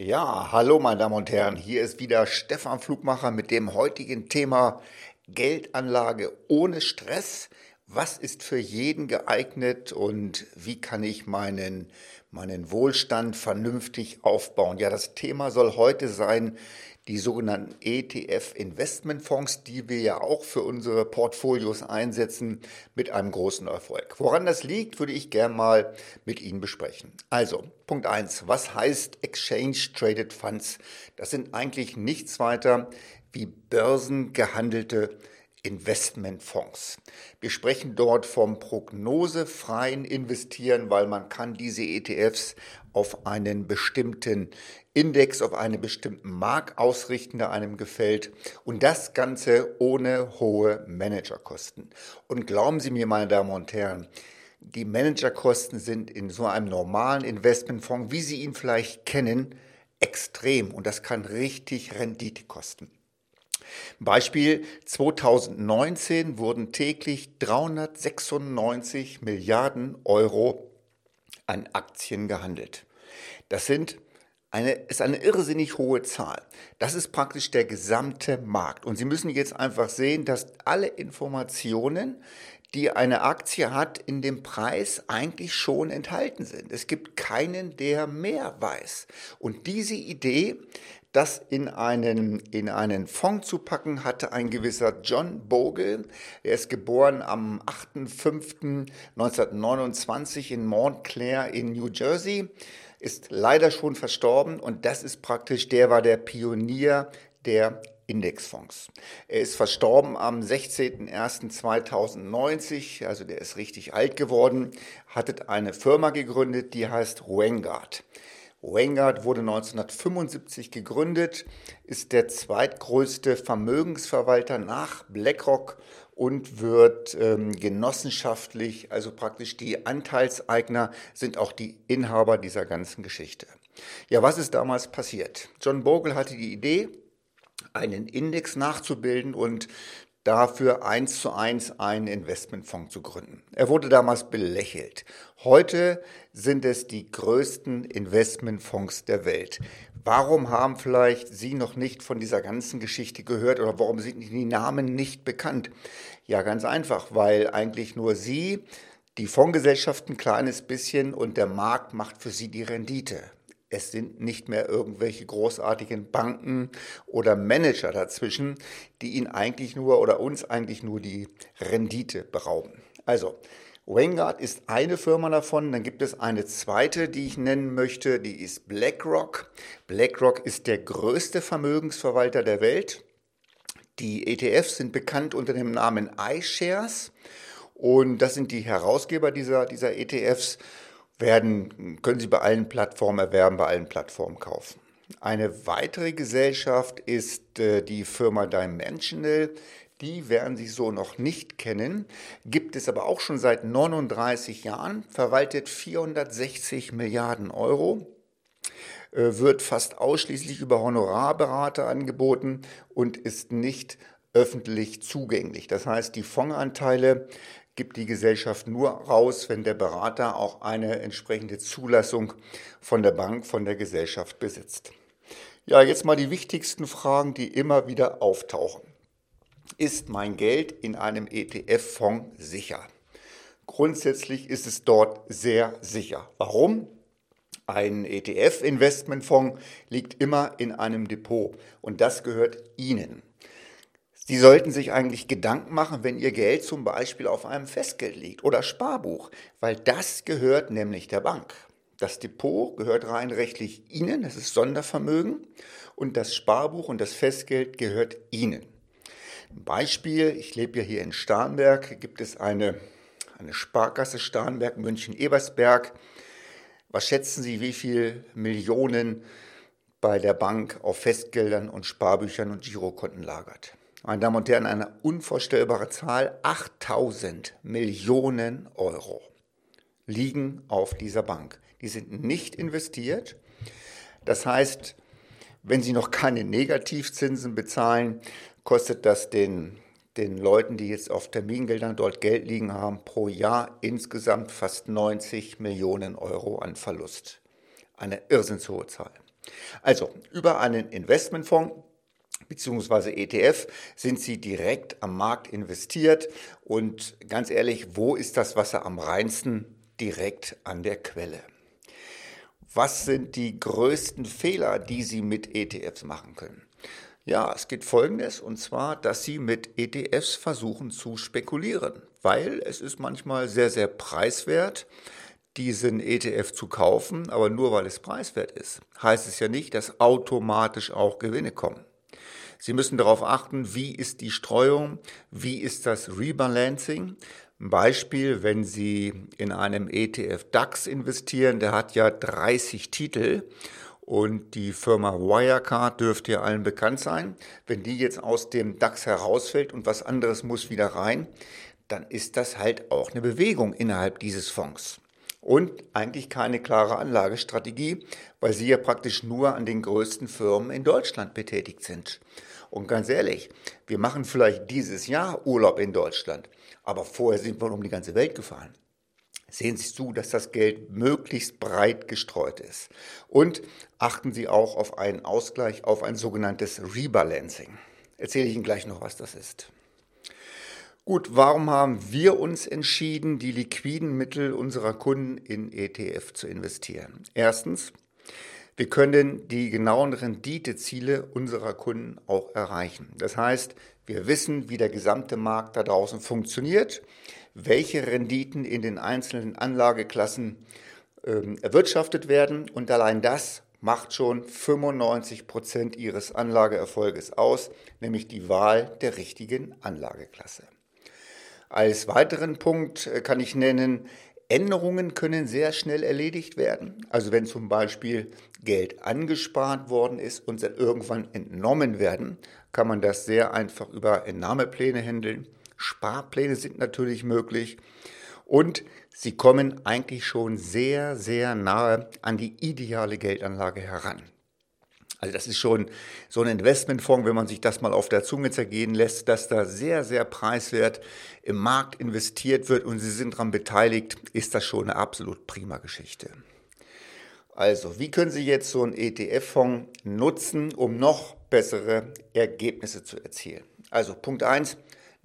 Ja, hallo meine Damen und Herren, hier ist wieder Stefan Flugmacher mit dem heutigen Thema Geldanlage ohne Stress. Was ist für jeden geeignet und wie kann ich meinen, meinen Wohlstand vernünftig aufbauen? Ja, das Thema soll heute sein, die sogenannten ETF-Investmentfonds, die wir ja auch für unsere Portfolios einsetzen, mit einem großen Erfolg. Woran das liegt, würde ich gerne mal mit Ihnen besprechen. Also, Punkt 1. Was heißt Exchange Traded Funds? Das sind eigentlich nichts weiter wie börsengehandelte Investmentfonds. Wir sprechen dort vom prognosefreien Investieren, weil man kann diese ETFs auf einen bestimmten Index, auf einen bestimmten Markt ausrichten, der einem gefällt. Und das Ganze ohne hohe Managerkosten. Und glauben Sie mir, meine Damen und Herren, die Managerkosten sind in so einem normalen Investmentfonds, wie Sie ihn vielleicht kennen, extrem. Und das kann richtig Rendite kosten. Beispiel 2019 wurden täglich 396 Milliarden Euro an Aktien gehandelt. Das sind eine, ist eine irrsinnig hohe Zahl. Das ist praktisch der gesamte Markt. Und Sie müssen jetzt einfach sehen, dass alle Informationen, die eine Aktie hat, in dem Preis eigentlich schon enthalten sind. Es gibt keinen, der mehr weiß. Und diese Idee, das in einen, in einen Fonds zu packen, hatte ein gewisser John Bogle. Er ist geboren am 8.5.1929 in Montclair in New Jersey, ist leider schon verstorben und das ist praktisch, der war der Pionier der Indexfonds. Er ist verstorben am 16.01.2090, also der ist richtig alt geworden, hat eine Firma gegründet, die heißt Vanguard. Vanguard wurde 1975 gegründet, ist der zweitgrößte Vermögensverwalter nach BlackRock und wird ähm, genossenschaftlich, also praktisch die Anteilseigner sind auch die Inhaber dieser ganzen Geschichte. Ja, was ist damals passiert? John Bogle hatte die Idee, einen Index nachzubilden und dafür eins zu eins einen Investmentfonds zu gründen. Er wurde damals belächelt. Heute sind es die größten Investmentfonds der Welt. Warum haben vielleicht Sie noch nicht von dieser ganzen Geschichte gehört oder warum sind die Namen nicht bekannt? Ja, ganz einfach, weil eigentlich nur Sie, die Fondsgesellschaft ein kleines bisschen und der Markt macht für Sie die Rendite. Es sind nicht mehr irgendwelche großartigen Banken oder Manager dazwischen, die ihnen eigentlich nur oder uns eigentlich nur die Rendite berauben. Also, Vanguard ist eine Firma davon. Dann gibt es eine zweite, die ich nennen möchte, die ist BlackRock. BlackRock ist der größte Vermögensverwalter der Welt. Die ETFs sind bekannt unter dem Namen iShares und das sind die Herausgeber dieser, dieser ETFs werden, können Sie bei allen Plattformen erwerben, bei allen Plattformen kaufen. Eine weitere Gesellschaft ist äh, die Firma Dimensional. Die werden Sie so noch nicht kennen, gibt es aber auch schon seit 39 Jahren, verwaltet 460 Milliarden Euro, äh, wird fast ausschließlich über Honorarberater angeboten und ist nicht öffentlich zugänglich. Das heißt, die Fondsanteile gibt die Gesellschaft nur raus, wenn der Berater auch eine entsprechende Zulassung von der Bank, von der Gesellschaft besitzt. Ja, jetzt mal die wichtigsten Fragen, die immer wieder auftauchen. Ist mein Geld in einem ETF-Fonds sicher? Grundsätzlich ist es dort sehr sicher. Warum? Ein ETF-Investmentfonds liegt immer in einem Depot und das gehört Ihnen. Sie sollten sich eigentlich Gedanken machen, wenn Ihr Geld zum Beispiel auf einem Festgeld liegt oder Sparbuch, weil das gehört nämlich der Bank. Das Depot gehört rein rechtlich Ihnen, das ist Sondervermögen, und das Sparbuch und das Festgeld gehört Ihnen. Ein Beispiel, ich lebe ja hier in Starnberg, gibt es eine, eine Sparkasse Starnberg, München, Ebersberg. Was schätzen Sie, wie viele Millionen bei der Bank auf Festgeldern und Sparbüchern und Girokonten lagert? Meine Damen und Herren, eine unvorstellbare Zahl, 8000 Millionen Euro liegen auf dieser Bank. Die sind nicht investiert. Das heißt, wenn Sie noch keine Negativzinsen bezahlen, kostet das den, den Leuten, die jetzt auf Termingeldern dort Geld liegen haben, pro Jahr insgesamt fast 90 Millionen Euro an Verlust. Eine irrsinnshohe Zahl. Also über einen Investmentfonds bzw. ETF sind Sie direkt am Markt investiert und ganz ehrlich, wo ist das Wasser am reinsten? Direkt an der Quelle. Was sind die größten Fehler, die Sie mit ETFs machen können? Ja, es geht folgendes, und zwar, dass Sie mit ETFs versuchen zu spekulieren, weil es ist manchmal sehr, sehr preiswert, diesen ETF zu kaufen, aber nur weil es preiswert ist, heißt es ja nicht, dass automatisch auch Gewinne kommen. Sie müssen darauf achten, wie ist die Streuung, wie ist das Rebalancing. Ein Beispiel, wenn Sie in einem ETF DAX investieren, der hat ja 30 Titel und die Firma Wirecard dürfte ja allen bekannt sein. Wenn die jetzt aus dem DAX herausfällt und was anderes muss wieder rein, dann ist das halt auch eine Bewegung innerhalb dieses Fonds und eigentlich keine klare Anlagestrategie, weil sie ja praktisch nur an den größten Firmen in Deutschland betätigt sind. Und ganz ehrlich, wir machen vielleicht dieses Jahr Urlaub in Deutschland, aber vorher sind wir um die ganze Welt gefahren. Sehen Sie zu, dass das Geld möglichst breit gestreut ist. Und achten Sie auch auf einen Ausgleich, auf ein sogenanntes Rebalancing. Erzähle ich Ihnen gleich noch, was das ist. Gut, warum haben wir uns entschieden, die liquiden Mittel unserer Kunden in ETF zu investieren? Erstens, wir können die genauen Renditeziele unserer Kunden auch erreichen. Das heißt, wir wissen, wie der gesamte Markt da draußen funktioniert, welche Renditen in den einzelnen Anlageklassen äh, erwirtschaftet werden und allein das macht schon 95 Prozent Ihres Anlageerfolges aus, nämlich die Wahl der richtigen Anlageklasse. Als weiteren Punkt äh, kann ich nennen, Änderungen können sehr schnell erledigt werden. Also wenn zum Beispiel Geld angespart worden ist und irgendwann entnommen werden, kann man das sehr einfach über Entnahmepläne handeln. Sparpläne sind natürlich möglich und sie kommen eigentlich schon sehr, sehr nahe an die ideale Geldanlage heran. Also das ist schon so ein Investmentfonds, wenn man sich das mal auf der Zunge zergehen lässt, dass da sehr, sehr preiswert im Markt investiert wird und Sie sind daran beteiligt, ist das schon eine absolut prima Geschichte. Also, wie können Sie jetzt so einen ETF-Fonds nutzen, um noch bessere Ergebnisse zu erzielen? Also, Punkt eins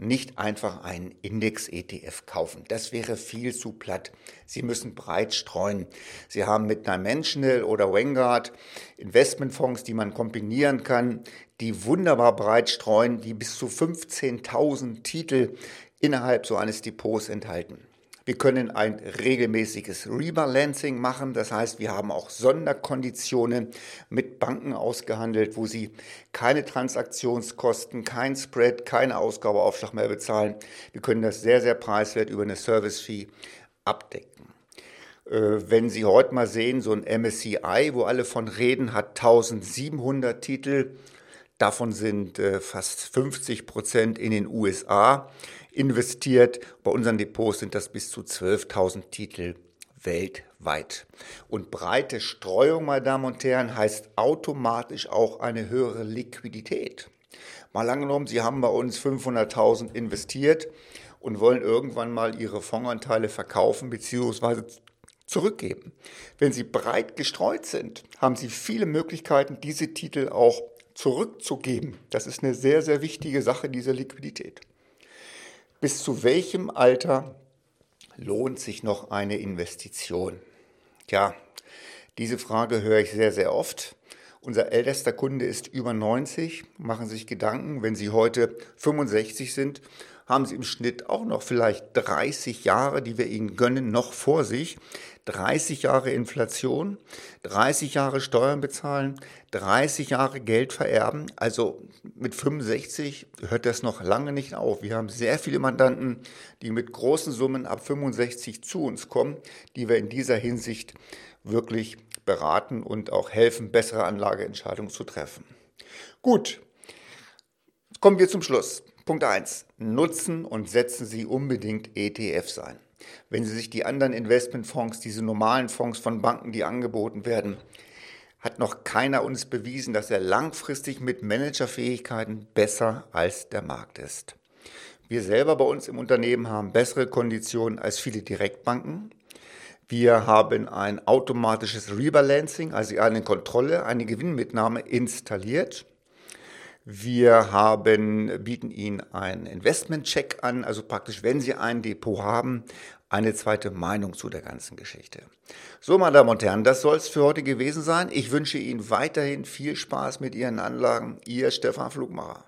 nicht einfach einen Index-ETF kaufen. Das wäre viel zu platt. Sie müssen breit streuen. Sie haben mit Dimensional oder Vanguard Investmentfonds, die man kombinieren kann, die wunderbar breit streuen, die bis zu 15.000 Titel innerhalb so eines Depots enthalten. Wir können ein regelmäßiges Rebalancing machen. Das heißt, wir haben auch Sonderkonditionen mit Banken ausgehandelt, wo sie keine Transaktionskosten, kein Spread, keine Ausgabeaufschlag mehr bezahlen. Wir können das sehr, sehr preiswert über eine Service-Fee abdecken. Äh, wenn Sie heute mal sehen, so ein MSCI, wo alle von reden, hat 1700 Titel. Davon sind äh, fast 50 Prozent in den USA investiert. Bei unseren Depots sind das bis zu 12.000 Titel weltweit. Und breite Streuung, meine Damen und Herren, heißt automatisch auch eine höhere Liquidität. Mal angenommen, Sie haben bei uns 500.000 investiert und wollen irgendwann mal Ihre Fondsanteile verkaufen bzw. zurückgeben. Wenn Sie breit gestreut sind, haben Sie viele Möglichkeiten, diese Titel auch zurückzugeben. Das ist eine sehr, sehr wichtige Sache, diese Liquidität. Bis zu welchem Alter lohnt sich noch eine Investition? Tja, diese Frage höre ich sehr, sehr oft. Unser ältester Kunde ist über 90, machen sich Gedanken, wenn Sie heute 65 sind, haben Sie im Schnitt auch noch vielleicht 30 Jahre, die wir Ihnen gönnen, noch vor sich. 30 Jahre Inflation, 30 Jahre Steuern bezahlen, 30 Jahre Geld vererben. Also mit 65 hört das noch lange nicht auf. Wir haben sehr viele Mandanten, die mit großen Summen ab 65 zu uns kommen, die wir in dieser Hinsicht wirklich beraten und auch helfen, bessere Anlageentscheidungen zu treffen. Gut, kommen wir zum Schluss. Punkt 1. Nutzen und setzen Sie unbedingt ETFs ein. Wenn Sie sich die anderen Investmentfonds, diese normalen Fonds von Banken, die angeboten werden, hat noch keiner uns bewiesen, dass er langfristig mit Managerfähigkeiten besser als der Markt ist. Wir selber bei uns im Unternehmen haben bessere Konditionen als viele Direktbanken. Wir haben ein automatisches Rebalancing, also eine Kontrolle, eine Gewinnmitnahme installiert. Wir haben, bieten Ihnen einen Investment-Check an, also praktisch, wenn Sie ein Depot haben, eine zweite Meinung zu der ganzen Geschichte. So, meine Damen und Herren, das soll es für heute gewesen sein. Ich wünsche Ihnen weiterhin viel Spaß mit Ihren Anlagen. Ihr Stefan Flugmacher.